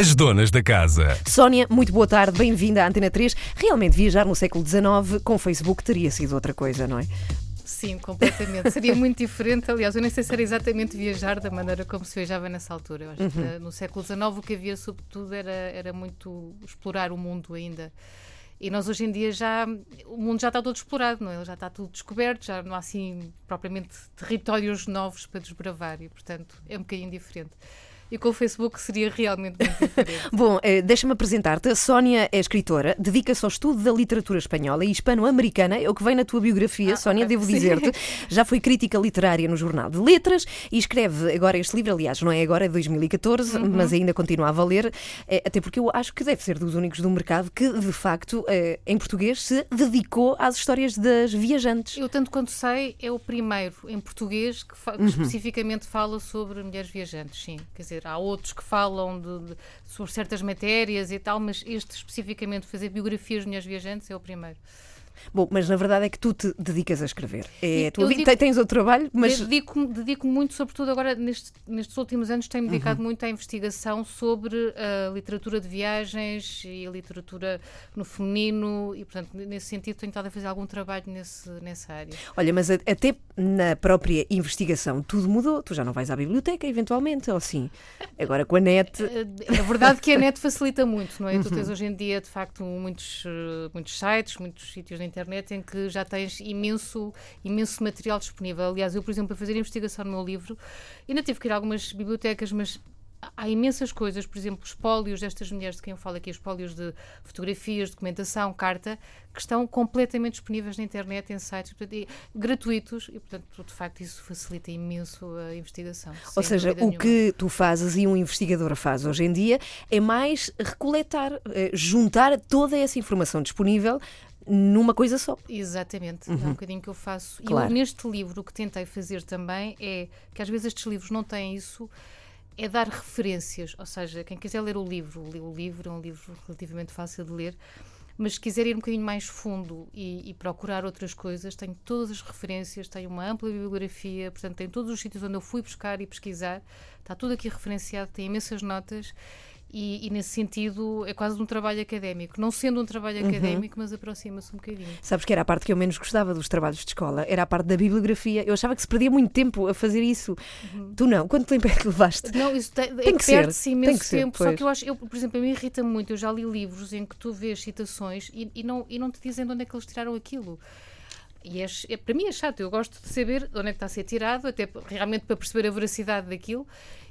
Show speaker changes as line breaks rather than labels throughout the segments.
As donas da casa.
Sónia, muito boa tarde, bem-vinda à Antena 3. Realmente viajar no século XIX com Facebook teria sido outra coisa, não é?
Sim, completamente. Seria muito diferente. Aliás, eu nem sei se era exatamente viajar da maneira como se viajava nessa altura. Eu acho uhum. que no século XIX o que havia, sobretudo, era, era muito explorar o mundo ainda. E nós hoje em dia já. O mundo já está todo explorado, não é? Já está tudo descoberto, já não há assim propriamente territórios novos para desbravar e, portanto, é um bocadinho diferente e com o Facebook seria realmente muito diferente.
Bom, eh, deixa-me apresentar-te. A Sónia é escritora, dedica-se ao estudo da literatura espanhola e hispano-americana, é o que vem na tua biografia, ah, Sónia, devo dizer-te. Já foi crítica literária no Jornal de Letras e escreve agora este livro, aliás, não é agora, é 2014, uhum. mas ainda continua a valer, eh, até porque eu acho que deve ser dos únicos do mercado que, de facto, eh, em português, se dedicou às histórias das viajantes.
Eu, tanto quanto sei, é o primeiro em português que, que uhum. especificamente fala sobre mulheres viajantes, sim. Quer dizer, dizer, há outros que falam de, de, sobre certas matérias e tal, mas este especificamente fazer biografias de mulheres viajantes é o primeiro.
Bom, mas na verdade é que tu te dedicas a escrever. É vida. Tens outro trabalho, mas.
Dedico-me dedico muito, sobretudo agora, nestes, nestes últimos anos, tenho-me dedicado uhum. muito à investigação sobre a literatura de viagens e a literatura no feminino e, portanto, nesse sentido, tenho estado a fazer algum trabalho nesse, nessa área.
Olha, mas até na própria investigação tudo mudou. Tu já não vais à biblioteca, eventualmente, ou sim? Agora com a net.
É verdade que a net facilita muito, não é? Uhum. Tu tens hoje em dia, de facto, muitos, eh, muitos sites, muitos sítios de internet em que já tens imenso, imenso material disponível. Aliás, eu, por exemplo, para fazer investigação no meu livro, ainda tive que ir a algumas bibliotecas, mas há imensas coisas, por exemplo, espólios destas mulheres de quem eu falo aqui, espólios de fotografias, documentação, carta, que estão completamente disponíveis na internet, em sites portanto, e, gratuitos, e portanto, de facto, isso facilita imenso a investigação.
Ou seja, o nenhuma. que tu fazes e um investigador faz hoje em dia é mais recoletar, eh, juntar toda essa informação disponível numa coisa só.
Exatamente, uhum. é um bocadinho que eu faço. Claro. E neste livro, o que tentei fazer também é que às vezes estes livros não têm isso, é dar referências, ou seja, quem quiser ler o livro, lê o livro, é um livro relativamente fácil de ler, mas se quiser ir um bocadinho mais fundo e, e, procurar outras coisas, tenho todas as referências, tenho uma ampla bibliografia, portanto, tenho todos os sítios onde eu fui buscar e pesquisar, está tudo aqui referenciado, tem imensas notas e, e, nesse sentido é quase um trabalho académico. Não sendo um trabalho uhum. académico, mas aproxima-se um bocadinho.
Sabes que era a parte que eu menos gostava dos trabalhos de escola, era a parte da bibliografia. Eu achava que se perdia muito tempo a fazer isso. Uhum. Tu não. Quanto tempo é que levaste?
Não, isso tem, tem é que perde-se imenso ser, tempo. Pois. Só que eu acho, eu, por exemplo, me irrita muito. Eu já li livros em que tu vês citações e, e, não, e não te dizem de onde é que eles tiraram aquilo. E é, é, para mim é chato, eu gosto de saber de onde é que está a ser tirado, até realmente para perceber a veracidade daquilo.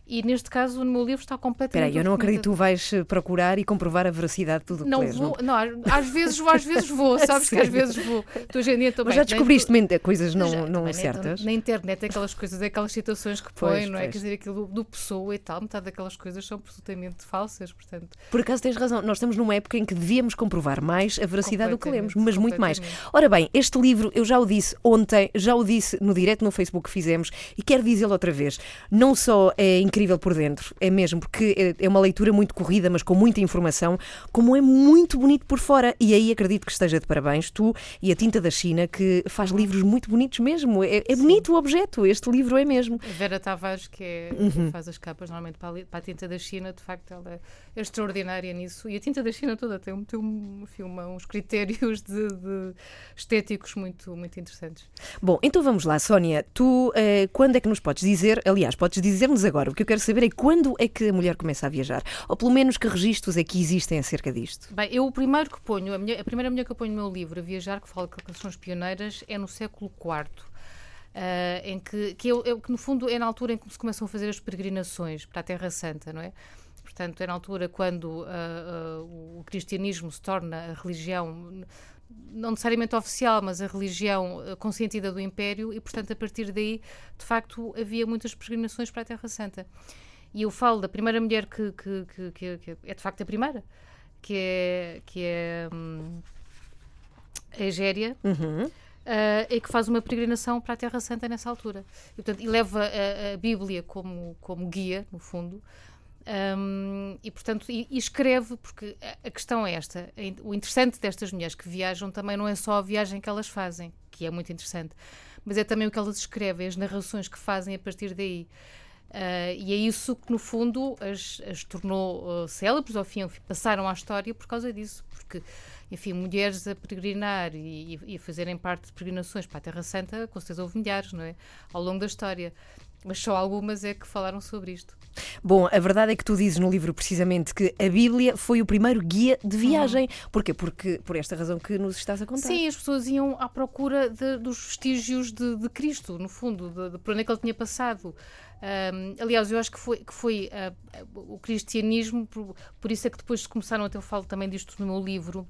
E neste caso, no meu livro está completamente.
Espera aí, eu não acredito que tu vais eh, procurar e comprovar a veracidade de tudo o que
não
lês,
vou, não? não, às vezes vou, às vezes vou, sabes que às vezes vou. Tu hoje em dia
também. Mas já descobriste nem, coisas não, já, não certas?
Na, internet, aquelas coisas, aquelas situações que põe, não é? Pois. Quer dizer, aquilo do pessoa e tal, metade daquelas coisas são absolutamente falsas, portanto.
Por acaso tens razão, nós estamos numa época em que devíamos comprovar mais a veracidade do que lemos, mas muito mais. Ora bem, este livro, eu já o disse ontem, já o disse no direto no Facebook que fizemos e quero dizê-lo outra vez. Não só é incrível por dentro, é mesmo, porque é, é uma leitura muito corrida, mas com muita informação, como é muito bonito por fora. E aí acredito que esteja de parabéns, tu e a Tinta da China, que faz livros muito bonitos mesmo. É, é bonito o objeto, este livro é mesmo.
A Vera Tavares, que, é, uhum. que faz as capas normalmente para a, para a, Tinta da China, de facto, ela é extraordinária nisso. E a Tinta da China toda tem, tem um, filme, uns critérios de, de estéticos muito, muito interessantes.
Bom, então vamos lá, Sónia. Tu, eh, quando é que nos podes dizer, aliás, podes dizer-nos agora, o que eu quero saber é quando é que a mulher começa a viajar? Ou pelo menos que registros é que existem acerca disto?
Bem, eu o primeiro que ponho, a, a primeira mulher que eu ponho no meu livro a viajar, que fala de calculações pioneiras, é no século IV. Uh, em que, que, eu, eu, que no fundo é na altura em que se começam a fazer as peregrinações para a Terra Santa, não é? Portanto, é na altura quando uh, uh, o cristianismo se torna a religião não necessariamente oficial, mas a religião consentida do Império, e portanto, a partir daí, de facto, havia muitas peregrinações para a Terra Santa. E eu falo da primeira mulher que, que, que, que, é de facto a primeira, que é, que é hum, a Egéria. Uhum. Uh, e que faz uma peregrinação para a Terra Santa nessa altura. E, portanto, e leva a, a Bíblia como, como guia, no fundo, um, e, portanto, e, e, porque a, questão é esta: o interessante destas mulheres que viajam também não é só a viagem que elas fazem, que é muito interessante, mas é também o que elas escrevem, as narrações que fazem a partir daí. Uh, e é isso que, no fundo, as, as tornou uh, célebres, ao fim, passaram à história por causa disso, porque, enfim, mulheres a peregrinar e, e, a fazerem parte de peregrinações para a Terra Santa, com certeza houve milhares, não é? Ao longo da história. Mas só algumas é que falaram sobre isto.
Bom, a verdade é que tu dizes no livro precisamente que a Bíblia foi o primeiro guia de viagem. Uhum. Porquê? Porque por esta razão que nos estás a contar.
Sim, as pessoas iam à procura de, dos vestígios de, de, Cristo, no fundo, de, de por onde é que ele tinha passado. Um, aliás, eu acho que foi, que foi uh, o cristianismo, por, por, isso é que depois começaram, até eu falo também disto no meu livro,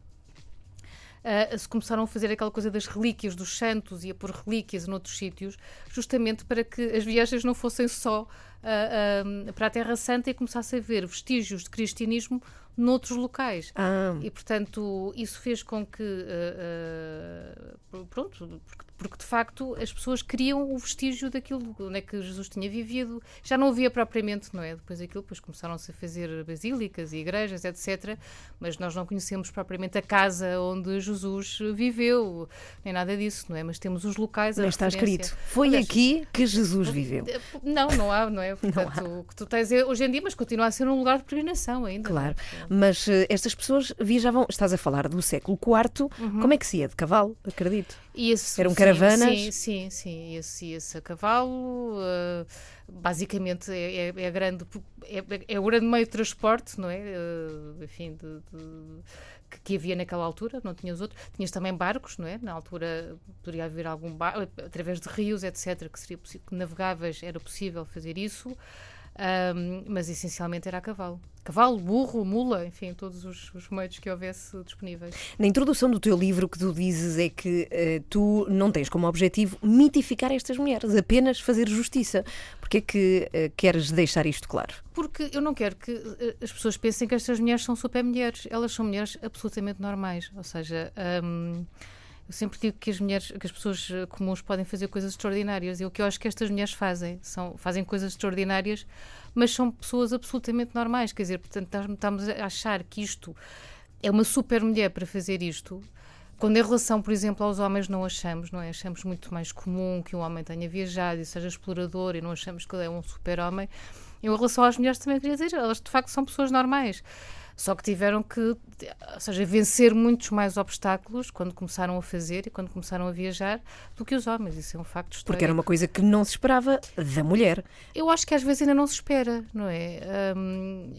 uh, se começaram a fazer aquela coisa das relíquias dos santos e a pôr relíquias noutros sítios, justamente para que as viagens não fossem só uh, para a Terra Santa e começasse a ver vestígios de cristianismo noutros locais. Ah. E, portanto, isso fez com que. Uh, uh, pronto, porque porque de facto as pessoas queriam o vestígio daquilo onde é que Jesus tinha vivido. Já não havia propriamente, não é? Depois daquilo, depois começaram-se a fazer basílicas e igrejas, etc. Mas nós não conhecemos propriamente a casa onde Jesus viveu, nem nada disso, não é? Mas temos os locais.
Mas está escrito: foi aqui que Jesus viveu.
Não, não há, não é? Portanto, não o que tu tens é, hoje em dia, mas continua a ser um lugar de peregrinação ainda.
É? Claro, mas uh, estas pessoas viajavam, estás a falar do século IV, uhum. como é que se ia? De cavalo, acredito.
Esse,
Eram caravanas?
Sim, sim, sim. Esse, esse a cavalo. Uh, basicamente é, é, é, grande, é, é o grande meio de transporte, não é? Uh, enfim, de, de, que, que, havia naquela altura, não tinhas outro. Tinhas também barcos, não é? Na altura poderia haver algum barco, através de rios, etc., que seria que navegáveis, era possível fazer isso. Um, mas essencialmente era a cavalo. Cavalo, burro, mula, enfim, todos os, os, meios que houvesse disponíveis.
Na introdução do teu livro, o que tu dizes é que uh, tu não tens como objetivo mitificar estas mulheres, apenas fazer justiça. Porquê é que uh, queres deixar isto claro?
Porque eu não quero que uh, as pessoas pensem que estas mulheres são super mulheres. Elas são mulheres absolutamente normais. Ou seja. Um, eu sempre digo que as mulheres, que as pessoas eh, comuns podem fazer coisas extraordinárias. E o que eu acho que estas mulheres fazem, são, fazem coisas extraordinárias, mas são pessoas absolutamente normais. Quer dizer, portanto, estamos a achar que isto é uma super mulher para fazer isto. Quando em relação, por exemplo, aos homens não achamos, não é? Achamos muito mais comum que um homem tenha viajado e seja explorador e não achamos que ele é um super-homem. Em relação às mulheres também queria dizer, elas de facto são pessoas normais. Só que tiveram que, ou seja, vencer muitos mais obstáculos quando começaram a fazer e quando começaram a viajar do que os homens. Isso é um facto histórico.
Porque era uma coisa que não se esperava da mulher.
Eu acho que às vezes ainda não se espera, não é? Hum,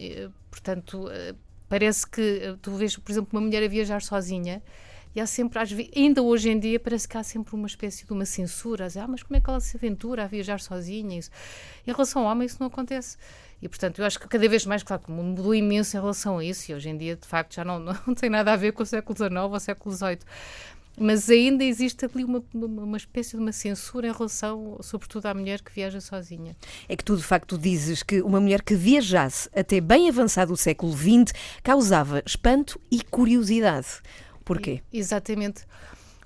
portanto, eh, parece que eh, tu vês, por exemplo, uma mulher a viajar sozinha e há sempre, ainda hoje em dia, parece que há sempre uma espécie de uma censura. ah, mas como é que ela se aventura a viajar sozinha? Isso. Em relação ao homem, isso não acontece. E, portanto, eu acho que cada vez mais, claro, que o mundo mudou imenso em relação a isso. E hoje em dia, de facto, já não, não tem nada a ver com o século XIX ou o século XVIII mas ainda existe ali uma, uma, uma, espécie de uma censura em relação, sobretudo, à mulher que viaja sozinha.
É que tu, de facto, dizes que uma mulher que viajasse até bem avançado o século XX causava espanto e curiosidade. Porquê?
Exatamente.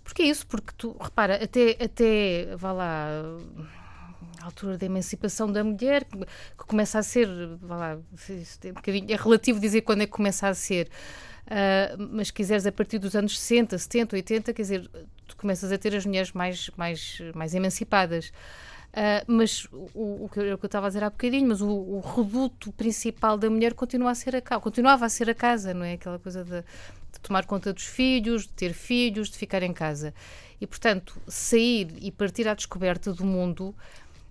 Porque é isso, porque tu, repara, até, até vá lá, altura da emancipação da mulher, que, começa a ser, vá lá, é, é relativo dizer quando é que começa a ser, uh, mas quiseres a partir dos anos 60, 70, 80, quer dizer, tu começas a ter as mulheres mais, mais, mais emancipadas. Uh, mas o, o, que eu estava a dizer há bocadinho, mas o, o, reduto principal da mulher continua a ser a casa, continuava a ser a casa, não é? Aquela coisa de, de, tomar conta dos filhos, de ter filhos, de ficar em casa. E, portanto, sair e partir à descoberta do mundo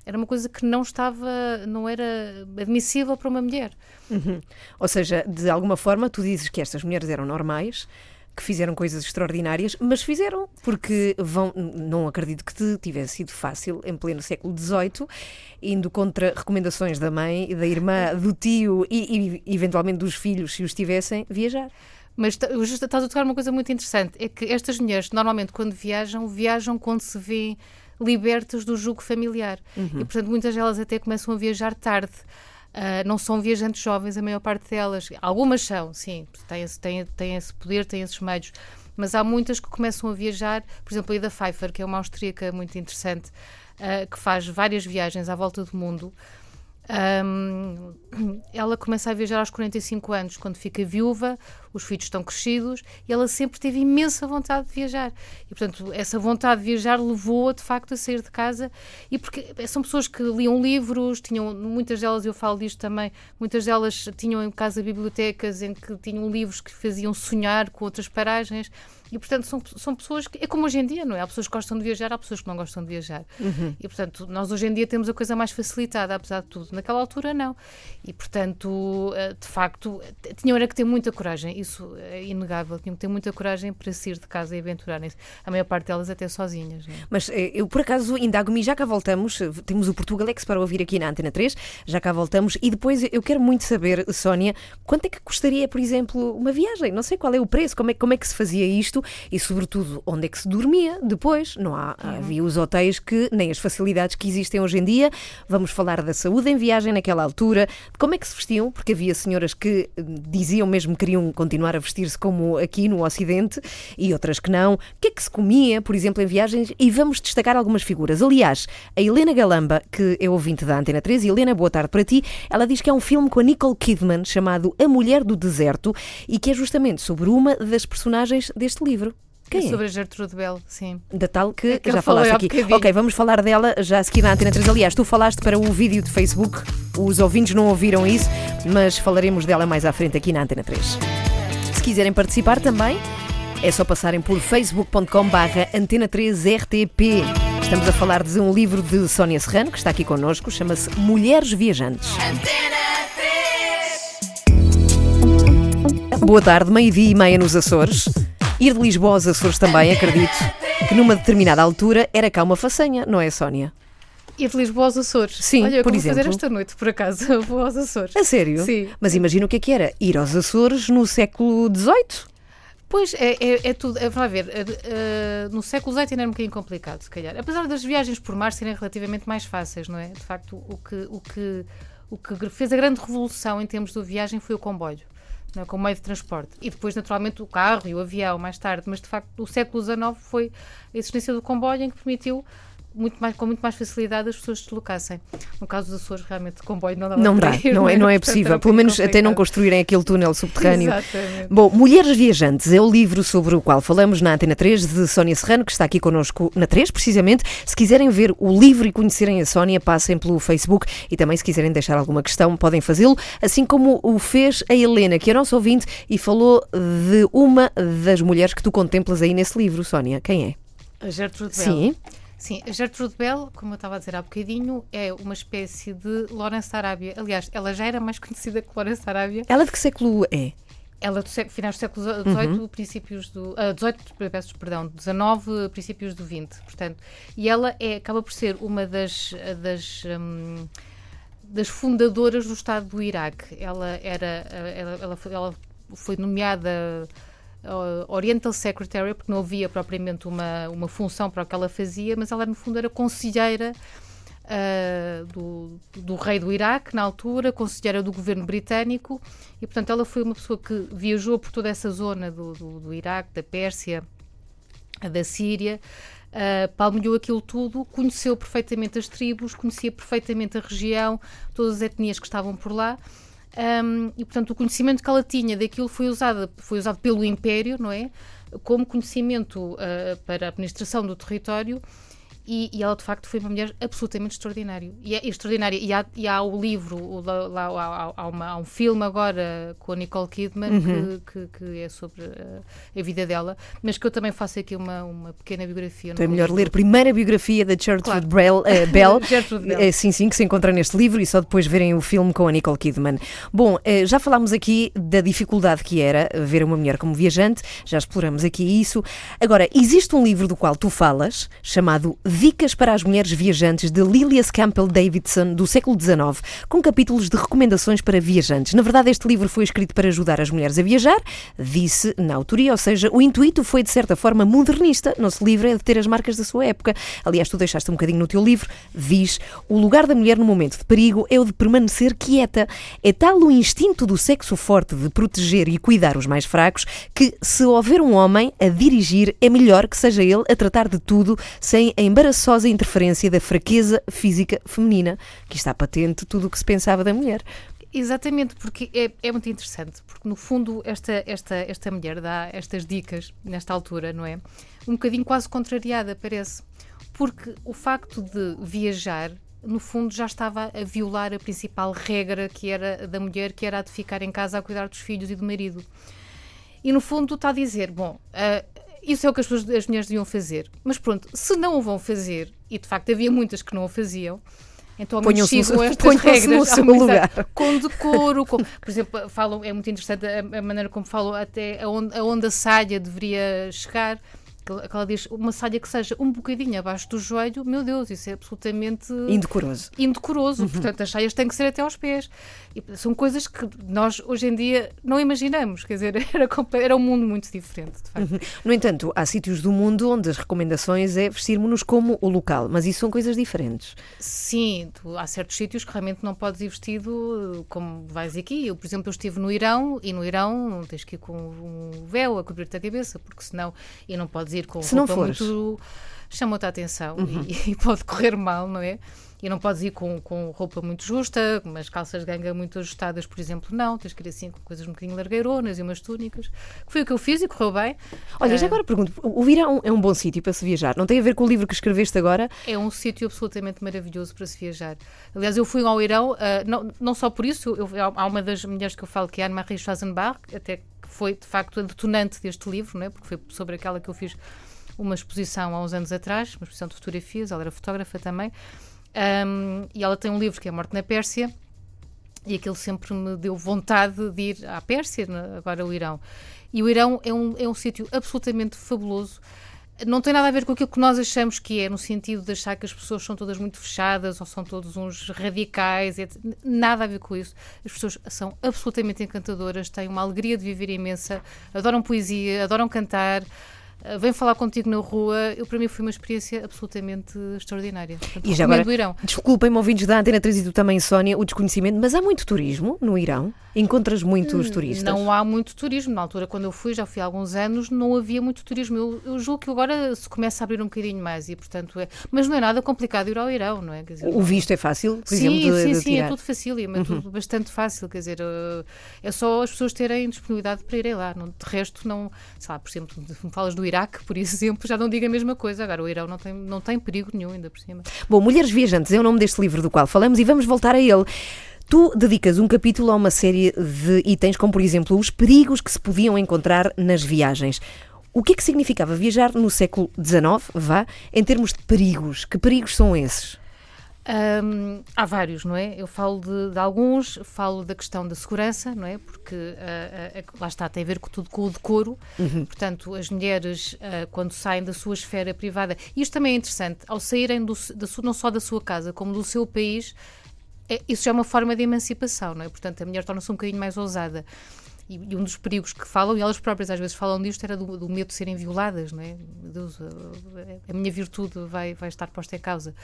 era uma coisa que não estava, não era admissível para uma mulher.
Uhum. Ou seja, de alguma forma, tu dizes que estas mulheres eram normais, que fizeram coisas extraordinárias, mas fizeram, porque vão, não acredito que te tivesse sido fácil em pleno século XVIII, indo contra recomendações da mãe, da irmã, do tio e, e eventualmente dos filhos, se os tivessem, viajar.
Mas estás a tocar uma coisa muito interessante, é que estas mulheres, normalmente, quando viajam, viajam quando se vêem libertas do jugo familiar. Uhum. E, portanto, muitas delas até começam a viajar tarde. Uh, não são viajantes jovens, a maior parte delas. Algumas são, sim, têm esse, têm, têm esse poder, têm esses meios. Mas há muitas que começam a viajar, por exemplo, a Ida Pfeiffer, que é uma austríaca muito interessante, uh, que faz várias viagens à volta do mundo. Um, ela começa a viajar aos 45 anos, quando fica viúva, os filhos estão crescidos e ela sempre teve imensa vontade de viajar. E, portanto, essa vontade de viajar levou-a, de facto, a sair de casa. E porque são pessoas que liam livros, tinham, muitas delas, eu falo disto também, muitas delas tinham em casa bibliotecas em que tinham livros que faziam sonhar com outras paragens. E, portanto, são, são pessoas que. É como hoje em dia, não é? Há pessoas que gostam de viajar, há pessoas que não gostam de viajar. Uhum. E, portanto, nós hoje em dia temos a coisa mais facilitada, apesar de tudo. Naquela altura, não. E, portanto, eh, de facto, tinham era que ter muita coragem. Isso é inegável. Tinham que ter muita coragem para sair de casa e aventurarem-se. A maior parte delas até sozinhas. É?
Mas eh, eu, por acaso, indago-me, já cá voltamos. Temos o Portugalex para ouvir aqui na Antena 3. Já cá voltamos. E depois eu quero muito saber, Sónia, quanto é que custaria, por exemplo, uma viagem? Não sei qual é o preço, como é, como é que se fazia isto e, sobretudo, onde é que se dormia depois. Não há, uhum. havia os hotéis que nem as facilidades que existem hoje em dia. Vamos falar da saúde em viagem naquela altura, de como é que se vestiam, porque havia senhoras que eh, diziam mesmo que queriam continuar a vestir-se como aqui no Ocidente e outras que não. O que é que se comia, por exemplo, em viagens? E vamos destacar algumas figuras. Aliás, a Helena Galamba, que é ouvinte da Antena 3, e Helena, boa tarde para ti, ela diz que é um filme com a Nicole Kidman chamado A Mulher do Deserto e que é justamente sobre uma das personagens deste livro.
Quem é? Sobre a Gertrude Bell, sim.
Da tal que, é que já falaste aqui. Ok, vamos falar dela já a seguir na Antena 3. Aliás, tu falaste para o vídeo de Facebook, os ouvintes não ouviram isso, mas falaremos dela mais à frente aqui na Antena 3. Se quiserem participar também, é só passarem por facebook.com barra antena 3 RTP. Estamos a falar de um livro de Sónia Serrano, que está aqui connosco, chama-se Mulheres Viajantes. Antena 3. Boa tarde, meio-dia e meia nos Açores. Ir de Lisboa aos Açores também, acredito, que numa determinada altura era cá uma façanha, não é, Sónia?
Ir de Lisboa aos Açores.
Sim,
Olha, eu
por
vou
exemplo.
fazer esta noite, por acaso, vou aos Açores.
A sério?
Sim.
Mas imagina o que é que era ir aos Açores no século XVIII.
Pois, é, é, é tudo. É, vamos ver, uh, no século XVIII ainda era um bocadinho complicado, se calhar. Apesar das viagens por mar serem relativamente mais fáceis, não é? De facto, o que, o que, o que fez a grande revolução em termos de viagem foi o comboio é? como meio de transporte. E depois, naturalmente, o carro e o avião mais tarde. Mas, de facto, o século XIX foi a existência do comboio em que permitiu muito mais, com muito mais facilidade as pessoas se deslocassem. No caso dos Açores, realmente, comboio não dá
Não dá,
ir,
não, é, não é possível. Pelo menos complicado. até não construírem aquele túnel subterrâneo.
Exatamente.
Bom, Mulheres Viajantes é o livro sobre o qual falamos na Antena 3 de Sónia Serrano, que está aqui connosco na 3, precisamente. Se quiserem ver o livro e conhecerem a Sónia, passem pelo Facebook e também se quiserem deixar alguma questão, podem fazê-lo, assim como o fez a Helena, que é nossa ouvinte e falou de uma das mulheres que tu contemplas aí nesse livro, Sónia. Quem
é? A Gertrude Bell.
Sim.
Sim, a Gertrude Bell, como eu estava a dizer há bocadinho, é uma espécie de Lawrence Arábia. Aliás, ela já era mais conhecida que Lawrence Arábia.
Ela de que século é?
Ela do século, finais do século XVIII, uhum. princípios do. Uh, 18, peço perdão, 19, princípios do 20, portanto. E ela é, acaba por ser uma das. das um, das fundadoras do Estado do Iraque. Ela era. Ela, ela, foi, ela foi nomeada Oriental Secretary, porque não havia propriamente uma, uma função para o que ela fazia, mas ela, no fundo, era conselheira uh, do, do rei do Iraque, na altura, conselheira do governo britânico, e, portanto, ela foi uma pessoa que viajou por toda essa zona do, do, do Iraque, da Pérsia, da Síria, Uh, palmilhou aquilo tudo, conheceu perfeitamente as tribos, conhecia perfeitamente a região, todas as etnias que estavam por lá um, e, portanto, o conhecimento que ela tinha daquilo foi usado, foi usado pelo Império, não é? Como conhecimento uh, para a administração do território e, e, ela de facto foi uma mulher absolutamente extraordinária. E é extraordinária. E há, e há o livro, o, lá, há, há, uma, há, um filme agora com a Nicole Kidman uhum. que, que, que, é sobre a, a, vida dela, mas que eu também faço aqui uma, uma pequena biografia.
Então é melhor ler primeiro a biografia da Gertrude claro. Bell, uh, Bell Gertrude Bell. Uh, sim, sim, que se encontra neste livro e só depois verem o filme com a Nicole Kidman. Bom, uh, já falámos aqui da dificuldade que era ver uma mulher como viajante, já exploramos aqui isso. Agora, existe um livro do qual tu falas, chamado Dicas para as Mulheres Viajantes de Lilias Campbell Davidson, do século XIX, com capítulos de recomendações para viajantes. Na verdade, este livro foi escrito para ajudar as mulheres a viajar, disse na autoria, ou seja, o intuito foi de certa forma modernista, não se livra é de ter as marcas da sua época. Aliás, tu deixaste um bocadinho no teu livro, diz: o lugar da mulher no momento de perigo é o de permanecer quieta. É tal o instinto do sexo forte de proteger e cuidar os mais fracos que, se houver um homem a dirigir, é melhor que seja ele a tratar de tudo sem embaralhar embaraçosa interferência da fraqueza física feminina, que está patente tudo o que se pensava da mulher.
Exatamente, porque é, é, muito interessante, porque no fundo esta, esta, esta mulher dá estas dicas nesta altura, não é? Um bocadinho quase contrariada, parece. Porque o facto de viajar, no fundo, já estava a violar a principal regra que era da mulher, que era a de ficar em casa a cuidar dos filhos e do marido. E no fundo está a dizer, bom, uh, isso é o que as, as mulheres deviam fazer. Mas pronto, se não o vão fazer, e de facto havia muitas que não o faziam, então, sigam estas regras
no seu lugar.
com decoro. Com, por exemplo, falam, é muito interessante a, a maneira como falam até aonde, aonde a saia deveria chegar que ela diz uma saia que seja um bocadinho abaixo do joelho, meu Deus, isso é absolutamente
indecoroso.
Indecoroso, uhum. portanto, as saias têm que ser até aos pés. E são coisas que nós hoje em dia não imaginamos, quer dizer, era, era um mundo muito diferente, de facto. Uhum.
No entanto, há sítios do mundo onde as recomendações é vestirmos-nos como o local, mas isso são coisas diferentes.
Sim, tu, há certos sítios que realmente não podes ir vestido como vais aqui. Eu, por exemplo, eu estive no Irão e no Irão tens que ir com um véu a cobrir-te a cabeça, porque senão e não podes ir com Se roupa muito chamou-te a atenção uhum. e, e, pode correr mal, não é? E não podes ir com, com roupa muito justa, umas calças de ganga muito ajustadas, por exemplo, não. Tens que ir assim com coisas um bocadinho largueironas e umas túnicas. Que foi o que eu fiz e correu bem.
Olha, já ah, agora pergunto: o Irão é um bom sítio para se viajar? Não tem a ver com o livro que escreveste agora?
É um sítio absolutamente maravilhoso para se viajar. Aliás, eu fui ao Irão, uh, não, não só por isso, eu, há uma das mulheres que eu falo que é Anne-Marie Schwarzenbach, até foi de facto a detonante deste livro, não é? porque foi sobre aquela que eu fiz uma exposição há uns anos atrás, uma exposição de fotografias, ela era fotógrafa também, um, e ela tem um livro que é Morte na Pérsia, e aquilo sempre me deu vontade de ir à Pérsia, agora o Irão. E o Irão é um, é um sítio absolutamente fabuloso. Não tem nada a ver com aquilo que nós achamos que é, no sentido de achar que as pessoas são todas muito fechadas ou são todos uns radicais. Etc. Nada a ver com isso. As pessoas são absolutamente encantadoras, têm uma alegria de viver imensa, adoram poesia, adoram cantar. Eh, vem falar contigo na rua, eu, para mim foi uma experiência absolutamente extraordinária. Portanto,
e já agora, desculpem-me, ouvintes da Antena 3 e do também Sónia, o desconhecimento, mas há muito turismo no Irão? Encontras muitos hum, turistas?
Não há muito turismo. Na altura, quando eu fui, já fui há alguns anos, não havia muito turismo. Eu, eu julgo que agora se começa a abrir um bocadinho mais e, portanto, é... Mas não é nada complicado ir ao Irão, não é?
Dizer, o visto é fácil, por
sim,
exemplo,
de, Sim,
de
sim, é tudo fácil, é uhum. tudo bastante fácil. Quer dizer, eh, é só as pessoas terem disponibilidade para irem lá. de resto, não... Sei lá, por exemplo, me falas do Iraque, por exemplo, já não digo a mesma coisa. Agora, o Irão não tem, não tem perigo nenhum, ainda por cima.
Bom, Mulheres Viajantes é o nome deste livro do qual falamos e vamos voltar a ele. Tu dedicas um capítulo a uma série de itens, como por exemplo os perigos que se podiam encontrar nas viagens. O que é que significava viajar no século XIX, vá, em termos de perigos? Que perigos são esses?
Um, há vários, não é? Eu falo de, de, alguns, falo da questão da segurança, não é? Porque uh, uh, lá está, tem a ver com tudo com o decoro. Uhum. Portanto, as mulheres, uh, quando saem da sua esfera privada, e isto também é interessante, ao saírem do, da, não só da sua casa, como do seu país, é, isso já é uma forma de emancipação, não é? Portanto, a mulher torna-se um bocadinho mais ousada. E, e, um dos perigos que falam, e elas próprias às vezes falam disto, era do, do medo de serem violadas, não é? Deus, a, a minha virtude vai, vai estar posta em causa.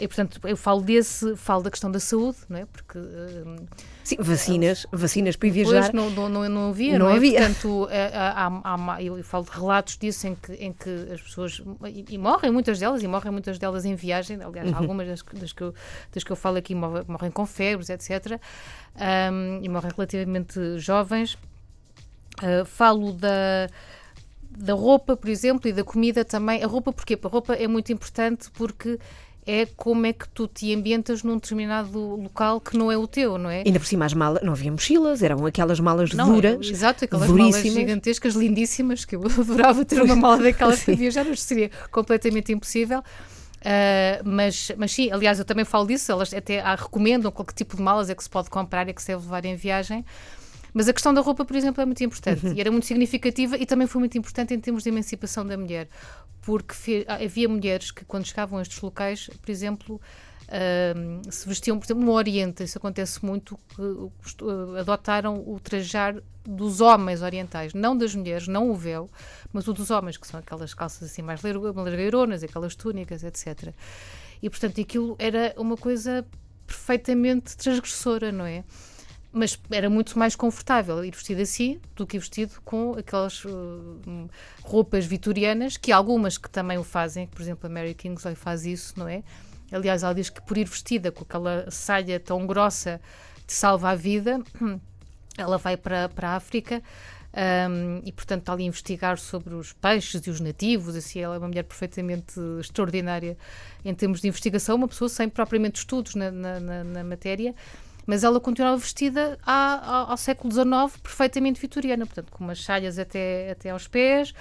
E, portanto, eu falo desse, falo da questão da saúde, não é? Porque. Uh,
Sim, vacinas, vacinas para viajar.
não, não, não, não havia, não, não é? havia. Portanto, eh, há, há, há, eu falo de relatos disso em que, em que as pessoas. E, e, morrem muitas delas, e morrem muitas delas em viagem. Aliás, uhum. algumas das, das, que eu, das que eu falo aqui morrem, morrem com febres, etc. Um, e morrem relativamente jovens. Uh, falo da da roupa, por exemplo, e da comida também. A roupa, porquê? A roupa é muito importante porque é como é que tu te ambientas num determinado local que não é o teu, não é?
Ainda por cima as malas, não havia mochilas, eram aquelas malas
não,
duras.
Exato, aquelas malas gigantescas, lindíssimas, que eu adorava ter uma mala daquelas para viajar, mas seria completamente impossível. Uh, mas, mas sim, aliás, eu também falo disso, elas até recomendam qual tipo de malas é que se pode comprar e que se deve levar em viagem. Mas a questão da roupa, por exemplo, é muito importante uhum. e era muito significativa e também foi muito importante em termos de emancipação da mulher, porque havia mulheres que, quando chegavam a estes locais, por exemplo, uh, se vestiam, por exemplo, no Oriente, isso acontece muito, uh, adotaram o trajar dos homens orientais, não das mulheres, não o véu, mas o dos homens, que são aquelas calças assim mais largueironas, aquelas túnicas, etc. E, portanto, aquilo era uma coisa perfeitamente transgressora, não é? Mas era muito mais confortável ir vestido assim do que vestido com aquelas uh, roupas vitorianas, que algumas que também o fazem, por exemplo, a Mary Kingsley faz isso, não é? Aliás, ela diz que por ir vestida com aquela saia tão grossa te salva a vida, ela vai para, para a África um, e, portanto, está ali a investigar sobre os peixes e os nativos. Assim, ela é uma mulher perfeitamente extraordinária em termos de investigação, uma pessoa sem propriamente estudos na, na, na, na matéria mas ela continuava vestida ao, ao século XIX, perfeitamente vitoriana, portanto, com umas salhas até, até aos pés,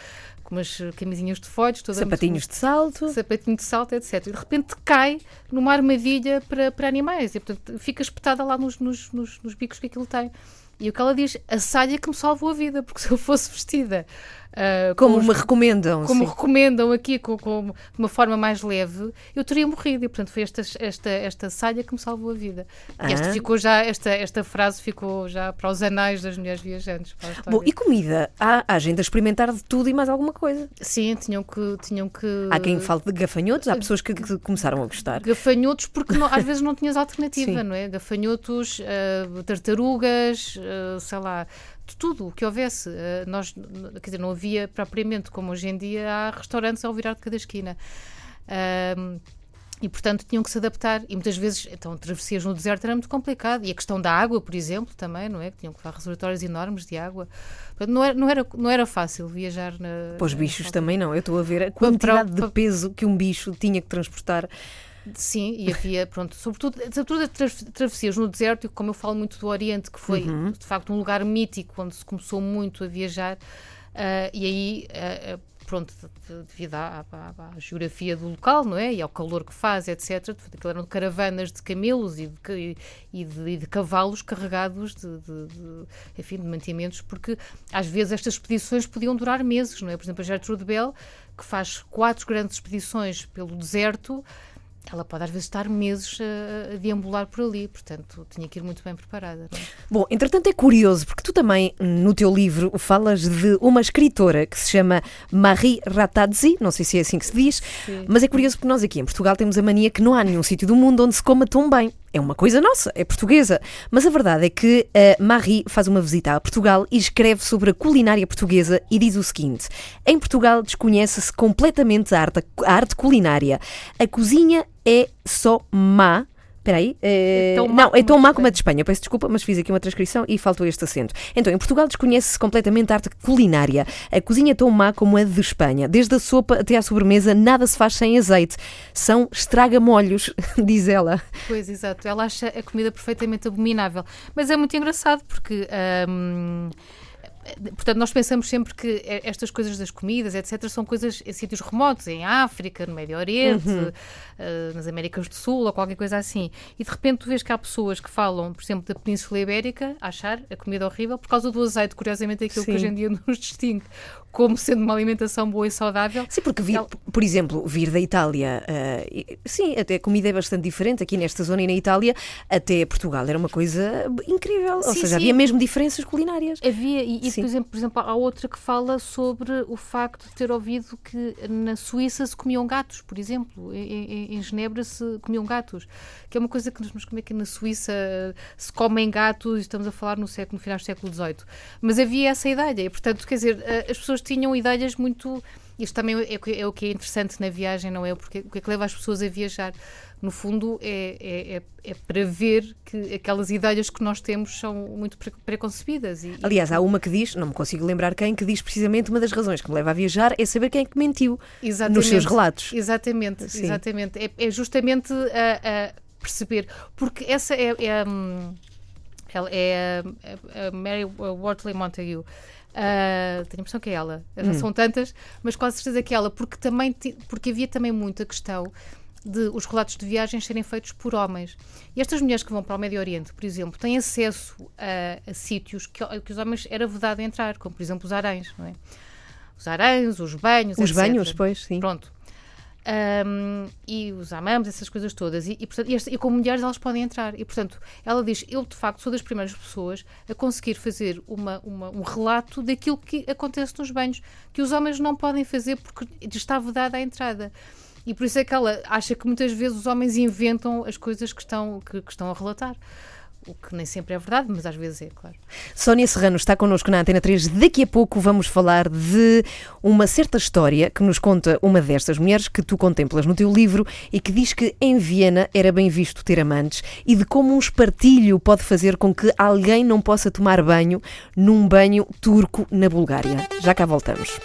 com umas camisinhas de folhos,
sapatinhos
de
salto,
sapatinho de salto, etc. E de repente cai numa armadilha para, para animais, e portanto fica espetada lá nos, nos, nos, nos bicos que aquilo tem. E o que ela diz, a saia que me salvou a vida, porque se eu fosse vestida
Uh, como me recomendam.
Como sim. recomendam aqui, com, com, de uma forma mais leve, eu teria morrido. E, portanto, foi esta, esta, esta salha que me salvou a vida. Ah. E esta, ficou já, esta, esta frase ficou já para os anais das mulheres viajantes.
Bom, e comida? Há, há gente a experimentar de tudo e mais alguma coisa.
Sim, tinham que. Tinham que...
Há quem fale de gafanhotos, há pessoas que, que começaram a gostar.
Gafanhotos, porque não, às vezes não tinhas alternativa, sim. não é? Gafanhotos, uh, tartarugas, uh, sei lá tudo o que houvesse. Eh, nós, quer dizer, não havia propriamente como hoje em dia há restaurantes ao virar de cada esquina. Um, e, portanto, tinham que se adaptar. E muitas vezes, então, travessias no deserto era muito complicado. E a questão da água, por exemplo, também, não é? Que tinham que levar reservatórios enormes de água. Portanto, não era, não era, não era fácil viajar na.
Para os bichos na... também não. Eu estou a ver a quantidade para, para... de peso que um bicho tinha que transportar.
Sim, e havia, pronto, sobretudo, sobretudo travessias no deserto, e como eu falo muito do Oriente, que foi uhum. de facto um lugar mítico onde se começou muito a viajar, uh, e aí, uh, pronto, devido à, à, à, geografia do local, não é? E ao calor que faz, etc. Aquilo eram caravanas de camelos e de, e de, e de cavalos carregados de, de, de, enfim, de mantimentos, porque às vezes estas expedições podiam durar meses, não é? Por exemplo, a Gertrude Bell, que faz quatro grandes expedições pelo deserto, ela pode às vezes estar meses a, a deambular por ali, portanto tinha que ir muito bem preparada. É?
Bom, entretanto é curioso, porque tu também no teu livro falas de uma escritora que se chama Marie Ratazzi, não sei se é assim que se diz, Sim. mas é curioso porque nós aqui em Portugal temos a mania que não há nenhum sítio do mundo onde se coma tão bem é uma coisa nossa, é portuguesa. Mas a verdade é que a Marie faz uma visita a Portugal e escreve sobre a culinária portuguesa e diz o seguinte: Em Portugal desconhece-se completamente a arte, a arte culinária. A cozinha é só má Espera aí. É... Não, é tão má como a de Espanha. Peço desculpa, mas fiz aqui uma transcrição e faltou este acento. Então, em Portugal desconhece-se completamente a arte culinária. A cozinha é tão má como a de Espanha. Desde a sopa até à sobremesa, nada se faz sem azeite. São estraga-molhos, diz ela.
Pois, exato. Ela acha a comida perfeitamente abominável. Mas é muito engraçado porque. Hum portanto, nós pensamos sempre que estas coisas das comidas, etc., são coisas em sítios remotos, em África, no Médio Oriente, uhum. uh, nas Américas do Sul ou qualquer coisa assim. E de repente tu vês que há pessoas que falam, por exemplo, da Península Ibérica, a achar a comida horrível por causa do azeite, curiosamente é aquilo Sim. que hoje em dia nos distingue como sendo uma alimentação boa e saudável.
Sim, porque, vir, por exemplo, vir da Itália, uh, sim, até a comida é bastante diferente aqui nesta zona e na Itália, até Portugal era uma coisa incrível. Sim, Ou seja, sim. havia mesmo diferenças culinárias.
Havia, e, e por, exemplo, por exemplo, há outra que fala sobre o facto de ter ouvido que na Suíça se comiam gatos, por exemplo. Em, em Genebra se comiam gatos, que é uma coisa que nos como é que na Suíça se comem gatos, estamos a falar no, século, no final do século XVIII. Mas havia essa ideia, e portanto, quer dizer, eh, as pessoas pessoas tinham ideias muito. Isto também é, é, o que é interessante na viagem, não é? Porque o que é que leva as pessoas a viajar? No fundo, é, é, é, é para ver que aquelas ideias que nós temos são muito preconcebidas. E,
Aliás, há uma que diz, não me consigo lembrar quem, que diz precisamente uma das razões que me leva a viajar é saber quem é que mentiu nos seus relatos.
Exatamente, Sim. exatamente. É, é justamente a, a, perceber, porque essa é, é, hum, é a, a Mary Wortley Montague. Uh, tenho a impressão que é ela. Hum. São tantas, mas quase certeza que é ela, porque, também, porque havia também muita questão de os relatos de viagens serem feitos por homens. E estas mulheres que vão para o Médio Oriente, por exemplo, têm acesso a, a sítios que, que, os homens era vedado entrar, como por exemplo os aranhos, não é? Os aranhos, os banhos,
Os
etc.
banhos, pois, sim.
Pronto um, e os amamos, essas coisas todas. E, e, portanto, e, e, como mulheres elas podem entrar. E, portanto, ela diz: Eu, de facto, sou das primeiras pessoas a conseguir fazer uma, uma, um relato daquilo que acontece nos banhos, que os homens não podem fazer porque está vedada a entrada. E por isso é que ela acha que muitas vezes os homens inventam as coisas que estão, que, que estão a relatar o que nem sempre é verdade, mas às vezes é, claro.
Sónia Serrano está connosco na Antena 3. Daqui a pouco vamos falar de uma certa história que nos conta uma destas mulheres que tu contemplas no teu livro e que diz que em Viena era bem visto ter amantes e de como um espartilho pode fazer com que alguém não possa tomar banho num banho turco na Bulgária. Já cá voltamos.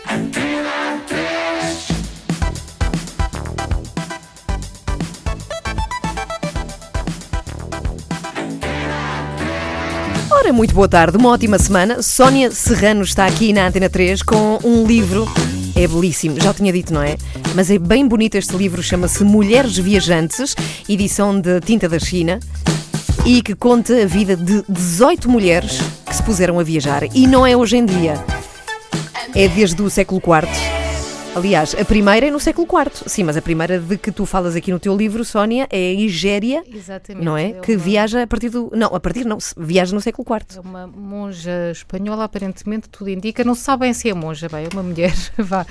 Ora, muito boa tarde, uma ótima semana. Sónia Serrano está aqui na Antena 3 com um livro. É belíssimo, já o tinha dito, não é? Mas é bem bonito este livro, chama-se Mulheres Viajantes, edição de Tinta da China, e que conta a vida de 18 mulheres que se puseram a viajar. E não é hoje em dia, é desde o século IV. Aliás, a primeira é no século IV. Sim, mas a primeira de que tu falas aqui no teu livro, Sónia, é a Igéria.
Exatamente.
Não é? é que uma... viaja a partir do. Não, a partir não, viaja no século IV.
É uma monja espanhola, aparentemente, tudo indica. Não se sabe bem se é monja, bem, é uma mulher. Vá.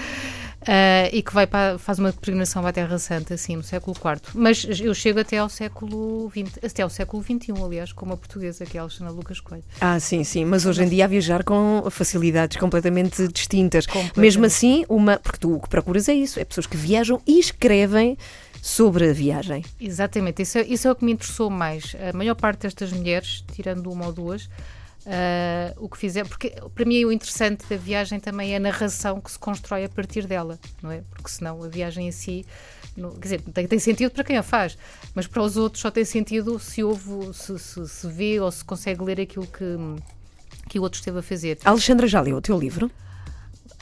Uh, e que vai para, faz uma peregrinação para a Terra Santa, assim, no século IV. Mas eu chego até ao século XX, até ao século XXI, aliás, com uma portuguesa, que é a Alexandra Lucas Coelho.
Ah, sim, sim, mas hoje em dia a viajar com facilidades completamente distintas. Completamente. Mesmo assim, uma, porque tu o que procuras é isso, é pessoas que viajam e escrevem sobre a viagem.
Exatamente, isso é, isso é o que me interessou mais. A maior parte destas mulheres, tirando uma ou duas, Uh, o que fizer, porque para mim o interessante da viagem também é a narração que se constrói a partir dela, não é? Porque senão a viagem em si, não, quer dizer, tem, tem, sentido para quem a faz, mas para os outros só tem sentido se ouve, se, se, se vê ou se consegue ler aquilo que, que o outro esteve a fazer.
Alexandra já leu o teu livro?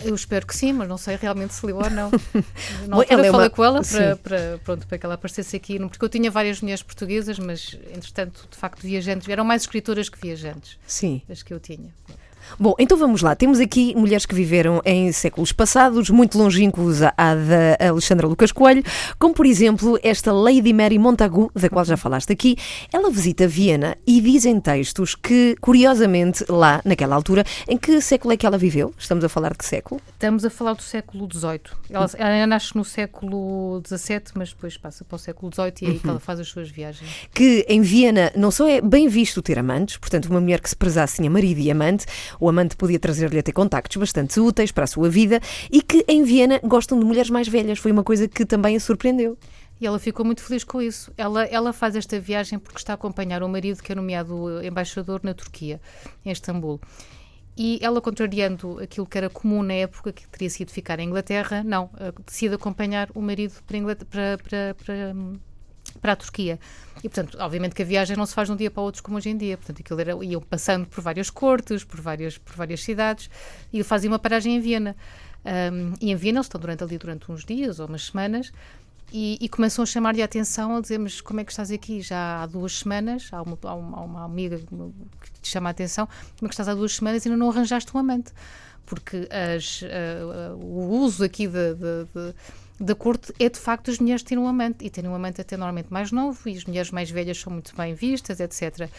Eu espero que sim, mas não sei realmente se leu ou não. não ela é falei uma... com ela para, para, pronto, para que ela aparecesse aqui, porque eu tinha várias mulheres portuguesas, mas entretanto, de facto, viajantes, eram mais escritoras que viajantes.
Sim.
As que eu tinha.
Bom, então vamos lá. Temos aqui mulheres que viveram em séculos passados, muito longínquos à da Alexandra Lucas Coelho, como por exemplo esta Lady Mary Montagu, da qual já falaste aqui. Ela visita Viena e diz em textos que, curiosamente, lá, naquela altura, em que século é que ela viveu? Estamos a falar de que século?
Estamos a falar do século XVIII. Ela, ela nasce no século XVII, mas depois passa para o século XVIII e é aí que ela faz as suas viagens.
Que em Viena não só é bem visto ter amantes, portanto, uma mulher que se prezasse tinha marido e amante, o amante podia trazer-lhe até contactos bastante úteis para a sua vida e que em Viena gostam de mulheres mais velhas. Foi uma coisa que também a surpreendeu.
E ela ficou muito feliz com isso. Ela, ela faz esta viagem porque está a acompanhar o marido que é nomeado embaixador na Turquia, em Istambul. E ela, contrariando aquilo que era comum na época, que teria sido ficar em Inglaterra, não, eh, decide acompanhar o marido para, para, para, para para a Turquia. E, portanto, obviamente que a viagem não se faz de um dia para o outro como hoje em dia. Portanto, aquilo era, iam passando por várias cortes, por várias, por várias cidades, e faziam uma paragem em Viena. Um, e em Viena eles estão durante ali durante uns dias ou umas semanas e, e começam a chamar-lhe a atenção, a dizer, mas como é que estás aqui já há duas semanas? Há uma, há uma, há uma amiga que te chama a atenção, como é que estás há duas semanas e ainda não arranjaste um amante? Porque as, uh, uh, o uso aqui de, de, de da corte é de facto as mulheres terem um amante e terem um amante até normalmente mais novo e as mulheres mais velhas são muito bem vistas, etc.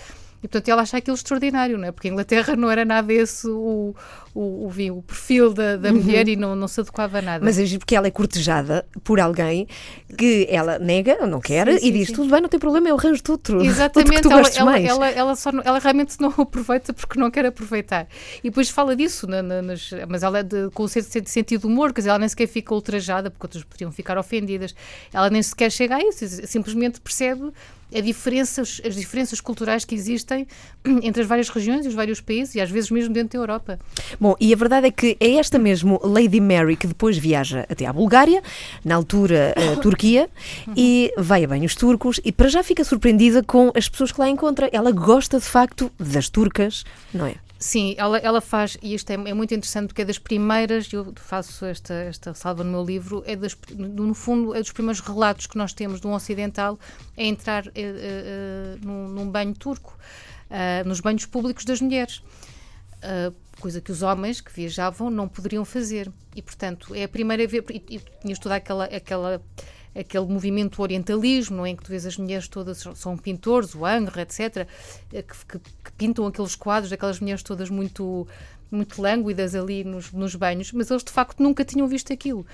E, portanto, ela acha aquilo extraordinário, não é? Porque a Inglaterra não era nada esse o, o, o, o perfil da, da uhum. mulher e não, não se adequava a nada.
Mas é porque ela é cortejada por alguém que ela nega, não quer, sim, sim, e diz: sim. tudo bem, não tem problema, eu arranjo tudo.
Exatamente,
tudo
ela, ela, ela, ela, só, ela realmente não aproveita porque não quer aproveitar. E depois fala disso, na, na, nas, mas ela é de, com o sentido de humor, quer dizer, ela nem sequer fica ultrajada, porque outras poderiam ficar ofendidas. Ela nem sequer chega a isso, simplesmente percebe a diferenças, as diferenças culturais que existem entre as várias regiões e os vários países e às vezes mesmo dentro da Europa.
Bom, e a verdade é que é esta mesmo Lady Mary que depois viaja até à Bulgária, na altura uh, Turquia, e vai a banhos turcos e para já fica surpreendida com as pessoas que lá encontra. Ela gosta de facto das turcas, não é?
Sim, ela, ela faz, e isto é, é, muito interessante porque é das primeiras, eu faço esta, esta salva no meu livro, é das, no fundo é dos primeiros relatos que nós temos de um ocidental a entrar uh, uh, num, num, banho turco, nos banhos públicos das mulheres. coisa que os homens que viajavam não poderiam fazer. E, portanto, é a primeira vez. E, e tinhas toda aquela, aquela aquele movimento orientalismo, é? em que tu vês as mulheres todas são pintores, o Angre, etc., eh, que, que, que, pintam aqueles quadros, aquelas mulheres todas muito, muito lânguidas ali nos, nos banhos, mas eles de facto nunca tinham visto aquilo.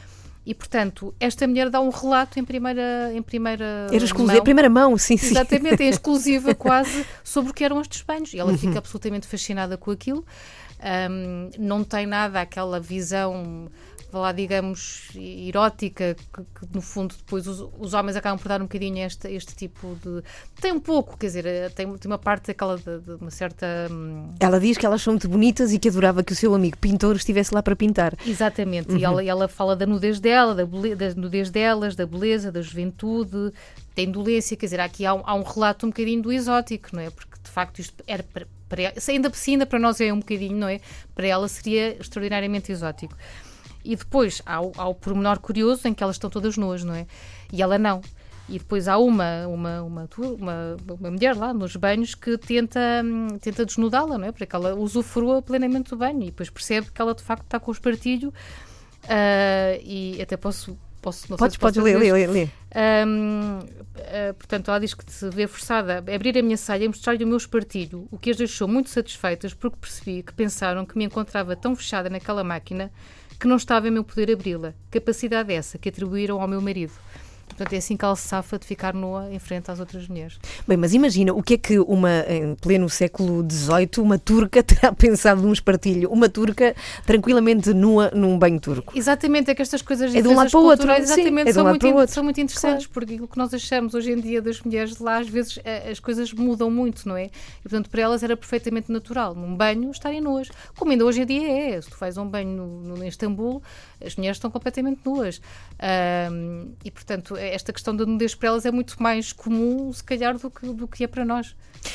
E, portanto, esta mulher dá um relato em primeira, em primeira
Era exclusiva, primeira mão, sim,
sim. Exatamente, é exclusiva quase sobre o que eram estes banhos. E ela uhum. fica absolutamente fascinada com aquilo. Um, não tem nada aquela visão lá, digamos, erótica, que, que, no fundo depois os, os, homens acabam por dar um bocadinho este, este tipo de. Tem um pouco, quer dizer, eh, tem, tem uma parte daquela de, de uma certa. Hum...
Ela diz que elas são muito bonitas e que adorava que o seu amigo pintor estivesse lá para pintar.
Exatamente, uhum. e ela, ela fala da nudez dela, da, da nudez delas, da beleza, da juventude, da indolência, quer dizer, aqui há um, há um relato um bocadinho do exótico, não é? Porque de facto isto era para, para ela, ainda, ainda para nós é um bocadinho, não é? Para ela seria extraordinariamente exótico. E depois há o, há o pormenor curioso em que elas estão todas nuas, não é? E ela não. E depois há uma, uma, uma, uma, uma mulher lá nos banhos que tenta, hum, tenta desnudá-la, não é? Para que ela usufrua plenamente do banho. E depois percebe que ela de facto está com o espartilho. Uh, e até posso. posso
não podes, podes ler, ler, ler.
Um, uh, portanto, ela diz que se vê forçada a abrir a minha saia e mostrar-lhe o meu espartilho, o que as deixou muito satisfeitas porque percebi que pensaram que me encontrava tão fechada naquela máquina que não estava em meu poder abri-la. Capacidade essa que atribuíram ao meu marido. Portanto, é assim que ela se safa de ficar nua em frente às outras mulheres.
Bem, mas imagina, o que é que uma, em pleno século XVIII, uma turca terá pensado num espartilho? Uma turca tranquilamente nua num banho turco.
Exatamente, é que estas coisas
é de um lado para o outro.
Exatamente,
é
são, muito, são muito interessantes, claro. porque o que nós achamos hoje em dia das mulheres de lá, às vezes eh, as coisas mudam muito, não é? E, portanto, para elas era perfeitamente natural, num banho, estarem nuas. Como ainda hoje em dia é. Se tu fazes um banho no, no, em Istambul, as mulheres estão completamente nuas. Um, e, portanto, esta questão da nudez para elas é muito mais comum, se calhar, do que, do que é para nós.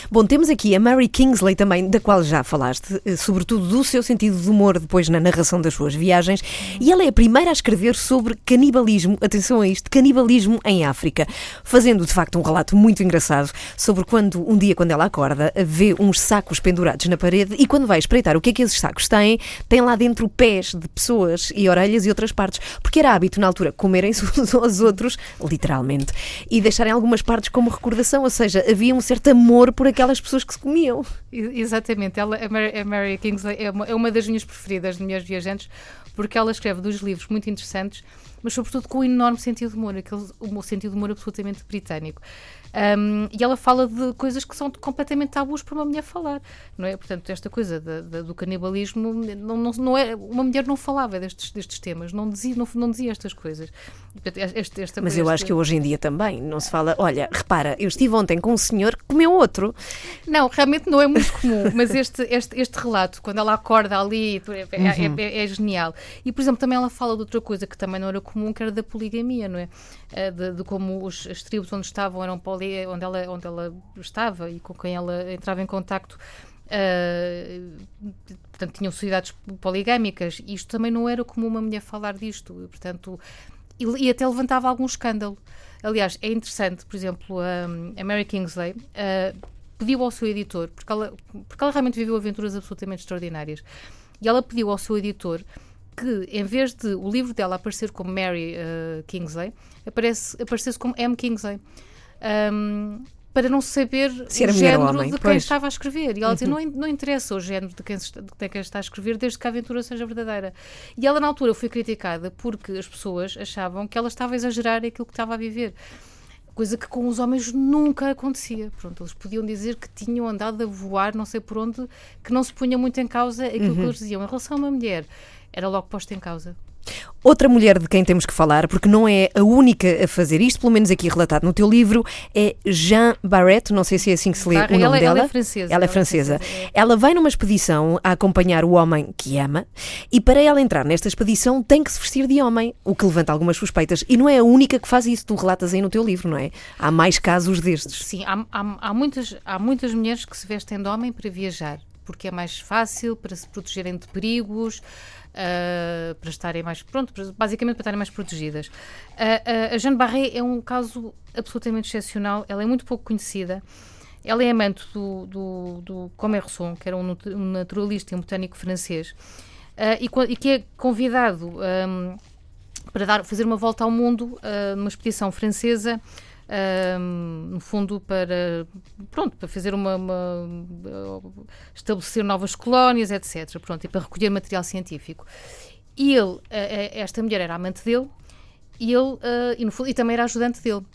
Bom, temos aqui a Mary Kingsley também, da qual já falaste, eh, sobretudo do seu sentido de humor depois na narração das suas viagens, e ela é a primeira a escrever sobre canibalismo, atenção a isto, canibalismo em África, fazendo de facto um relato muito engraçado sobre quando, um dia quando ela acorda, vê uns sacos pendurados na parede e quando vai espreitar o que é que esses sacos têm, tem lá dentro pés de pessoas e orelhas e outras partes, porque era hábito na altura comerem-se uns aos outros, literalmente, e deixarem algumas partes como recordação, ou seja, havia um certo amor por aquelas pessoas que se comiam.
Exatamente, ela, a, Mary, a Mary Kingsley é uma, é uma das minhas preferidas de minhas viajantes, porque ela escreve dois livros muito interessantes, mas sobretudo com um enorme sentido de humor, aquele, um sentido de humor absolutamente britânico. Um, e ela fala de coisas que são completamente tabus para uma mulher falar, não é? Portanto, esta coisa do canibalismo, não, não, não é, uma mulher não falava destes, destes temas, não dizia, não, não dizia estas coisas.
Este, Mas eu acho que hoje em dia também não se fala, olha, repara, eu estive ontem com um senhor que comeu outro.
Não, realmente não é muito comum, mas este, este, este relato, quando ela acorda ali, é, é, uhum. é, é, genial. E, por exemplo, também ela fala de outra coisa que também não era comum, que era da poligamia, não é? Eh, de, de como os, as tribos onde estavam eram poli ali onde ela, onde ela estava e com quem ela entrava em contacto Uh, portanto, tinham sociedades poligâmicas. Isto também não era como uma mulher falar disto. Portanto, e, e até levantava algum escândalo. Aliás, é interessante, por exemplo, a, a Mary Kingsley uh, pediu ao seu editor, porque ela, porque ela realmente viveu aventuras absolutamente extraordinárias, e ela pediu ao seu editor que, em vez de o livro dela aparecer como Mary uh, Kingsley, aparece, aparecesse como M. Kingsley um, para não saber
Se
o género de quem pois. estava a escrever. E ela uhum. dizia: não, não interessa o género de quem, de quem está a escrever, desde que a aventura seja verdadeira. E ela, na altura, foi criticada porque as pessoas achavam que ela estava a exagerar aquilo que estava a viver. Coisa que com os homens nunca acontecia. Pronto, eles podiam dizer que tinham andado a voar, não sei por onde, que não se punha muito em causa aquilo uhum. que eles diziam. Em relação a uma mulher, era logo posta em causa.
Outra mulher de quem temos que falar, porque não é a única a fazer isto, pelo menos aqui relatado no teu livro, é Jean Barrett, não sei se é assim que se lê Barre, o nome
ela,
dela.
Ela é francesa.
Ela é francesa. Ela vai numa expedição a acompanhar o homem que ama e para ela entrar nesta expedição tem que se vestir de homem, o que levanta algumas suspeitas. E não é a única que faz isso, tu relatas aí no teu livro, não é? Há mais casos destes.
Sim, há, há, há muitas, há muitas mulheres que se vestem de homem para viajar porque é mais fácil para se protegerem de perigos, uh, para estarem mais pronto, basicamente para estarem mais protegidas. Uh, a Jeanne Barré é um caso absolutamente excepcional, ela é muito pouco conhecida. Ela é amante do, do, do que era um naturalista e um botânico francês, e, e, que é convidado um, para dar, fazer uma volta ao mundo numa expedição francesa um, no fundo para pronto para fazer uma, uma, estabelecer novas colónias etc pronto e para recolher material científico e ele esta mulher era amante dele e ele, uh, e, no fundo, e também era ajudante dele.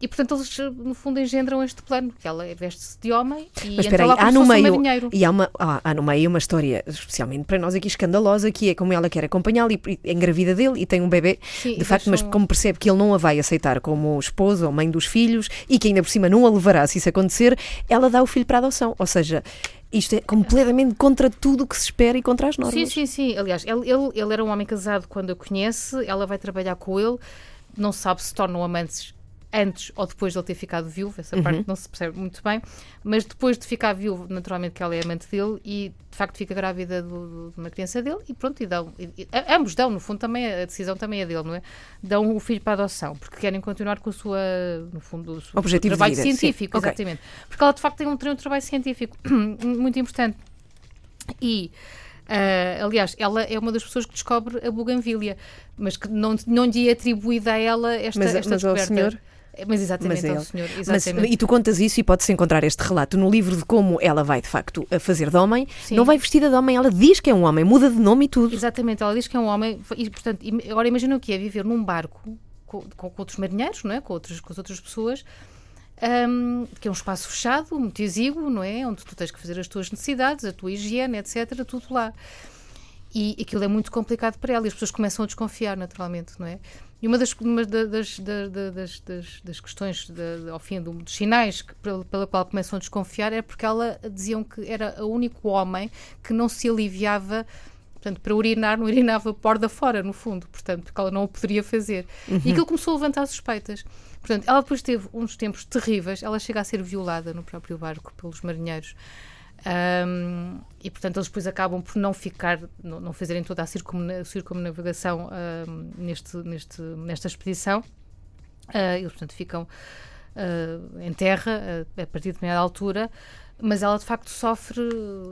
E portanto eles no fundo engendram este plano, que ela veste-se de homem e
Mas espera aí, há no meio e há, uma, há, há, no meio uma história especialmente para nós aqui escandalosa que é como ela quer acompanhá-lo e, e engravida dele e tem um bebê, Sim, de facto, mas como percebe que ele não a vai aceitar como esposa ou mãe dos filhos e que ainda por cima não a levará se isso acontecer, ela dá o filho para adoção, ou seja, isto é completamente contra tudo o que se espera e contra as normas.
Sim, sim, sim. Aliás, ele, ele, ele era um homem casado quando a conhece, ela vai trabalhar com ele, não sabe se tornam amantes antes ou depois de ele ter ficado viúvo, essa uhum. parte não se percebe muito bem, mas depois de ficar viúvo, naturalmente que ela é amante dele e de facto fica grávida do, de uma criança dele e pronto, e dão, e, e, ambos dão, no fundo também, a decisão também é dele, não é? Dão o filho para adoção, porque querem continuar com a sua, no fundo, o seu
Objetivo
trabalho
vida,
científico,
sim.
exatamente. Okay. Porque ela de facto tem um, tem um trabalho científico muito importante. E Uh, aliás, ela é uma das pessoas que descobre a buganvília, mas que não, não lhe é atribuída a ela esta,
mas,
esta
mas
descoberta.
Senhor?
Mas exatamente, mas é, é o senhor. Exatamente.
Mas, e tu contas isso e pode-se encontrar este relato no livro de como ela vai, de facto, a fazer de homem. Sim. Não vai vestida de homem, ela diz que é um homem, muda de nome e tudo.
Exatamente, ela diz que é um homem. E, portanto, agora imagina o que é viver num barco com, com, outros marinheiros, não é? com, outros, com as outras pessoas. Um, que é um espaço fechado, muito exíguo, não é? Onde tu tens que fazer as tuas necessidades, a tua higiene, etc., tudo lá. E aquilo é muito complicado para ela e as pessoas começam a desconfiar, naturalmente, não é? E uma das, uma das, das, das, das questões, de, ao fim do, dos sinais que, pela, pela, qual começam a desconfiar é porque ela diziam que era o único homem que não se aliviava. Portanto, para urinar, não urinava porta fora, no fundo, portanto, porque ela não o poderia fazer. Uhum. E aquilo começou a levantar suspeitas. Portanto, ela depois teve uns tempos terríveis, ela chega a ser violada no próprio barco pelos marinheiros. Um, e portanto eles depois acabam por não ficar, não, não fazerem toda a circunnavegação um, neste, neste, nesta expedição. Uh, eles portanto ficam uh, em terra uh, a partir de determinada altura, mas ela de facto sofre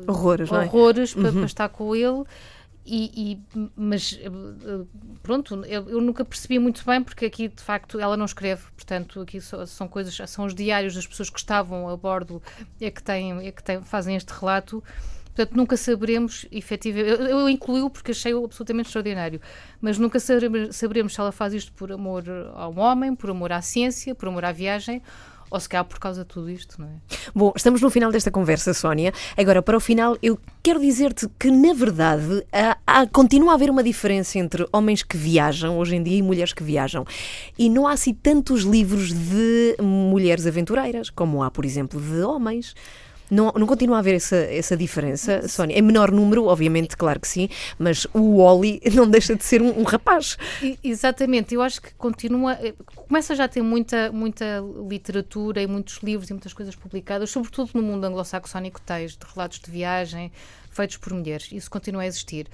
horrores,
horrores
é?
para, uhum. para estar com ele e, e, mas eh, pronto, eu, eu, nunca percebi muito bem porque aqui de facto ela não escreve, portanto aqui so, são coisas, são os diários das pessoas que estavam a bordo é que têm, é que têm, fazem este relato. Portanto, nunca saberemos efetivamente. Eu, eu incluí-o porque achei absolutamente extraordinário, mas nunca saberemos, saberemos se ela faz isto por amor ao homem, por amor à ciência, por amor à viagem ou se calhar por causa de tudo isto, não é?
Bom, estamos no final desta conversa, Sónia. Agora, para o final, eu quero dizer-te que, na verdade, há, há, continua a haver uma diferença entre homens que viajam hoje em dia e mulheres que viajam. E não há assim tantos livros de mulheres aventureiras, como há, por exemplo, de homens. Não, não continua a haver essa, essa diferença, Sónia? Em menor número, obviamente, claro que sim, mas o Oli não deixa de ser um, um rapaz.
exatamente, eu acho que continua, eh, começa já a ter muita, muita literatura e muitos livros e muitas coisas publicadas, sobretudo no mundo anglo-saxónico tens, de relatos de viagem feitos por mulheres. Isso continua a existir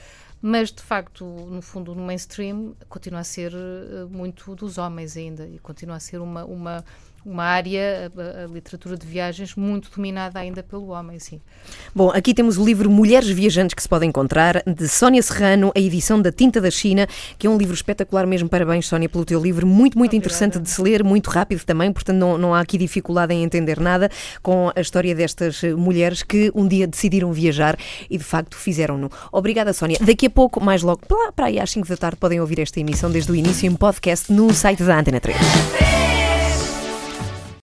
mas de facto, no fundo, no mainstream, continua a ser eh, muito dos homens ainda e continua a ser uma, uma uma área, a, a, literatura de viagens, muito dominada ainda pelo homem, sim.
Bom, aqui temos o livro Mulheres Viajantes que se pode encontrar, de Sónia Serrano, a edição da Tinta da China, que é um livro espetacular mesmo. Parabéns, Sónia, pelo teu livro. Muito, muito Obrigada. interessante de se ler, muito rápido também, portanto não, não há aqui dificuldade em entender nada com a história destas mulheres que um dia decidiram viajar e de facto fizeram-no. Obrigada, Sónia. Daqui a pouco, mais logo, para aí às 5 da tarde, podem ouvir esta emissão desde o início em podcast no site da Antena 3.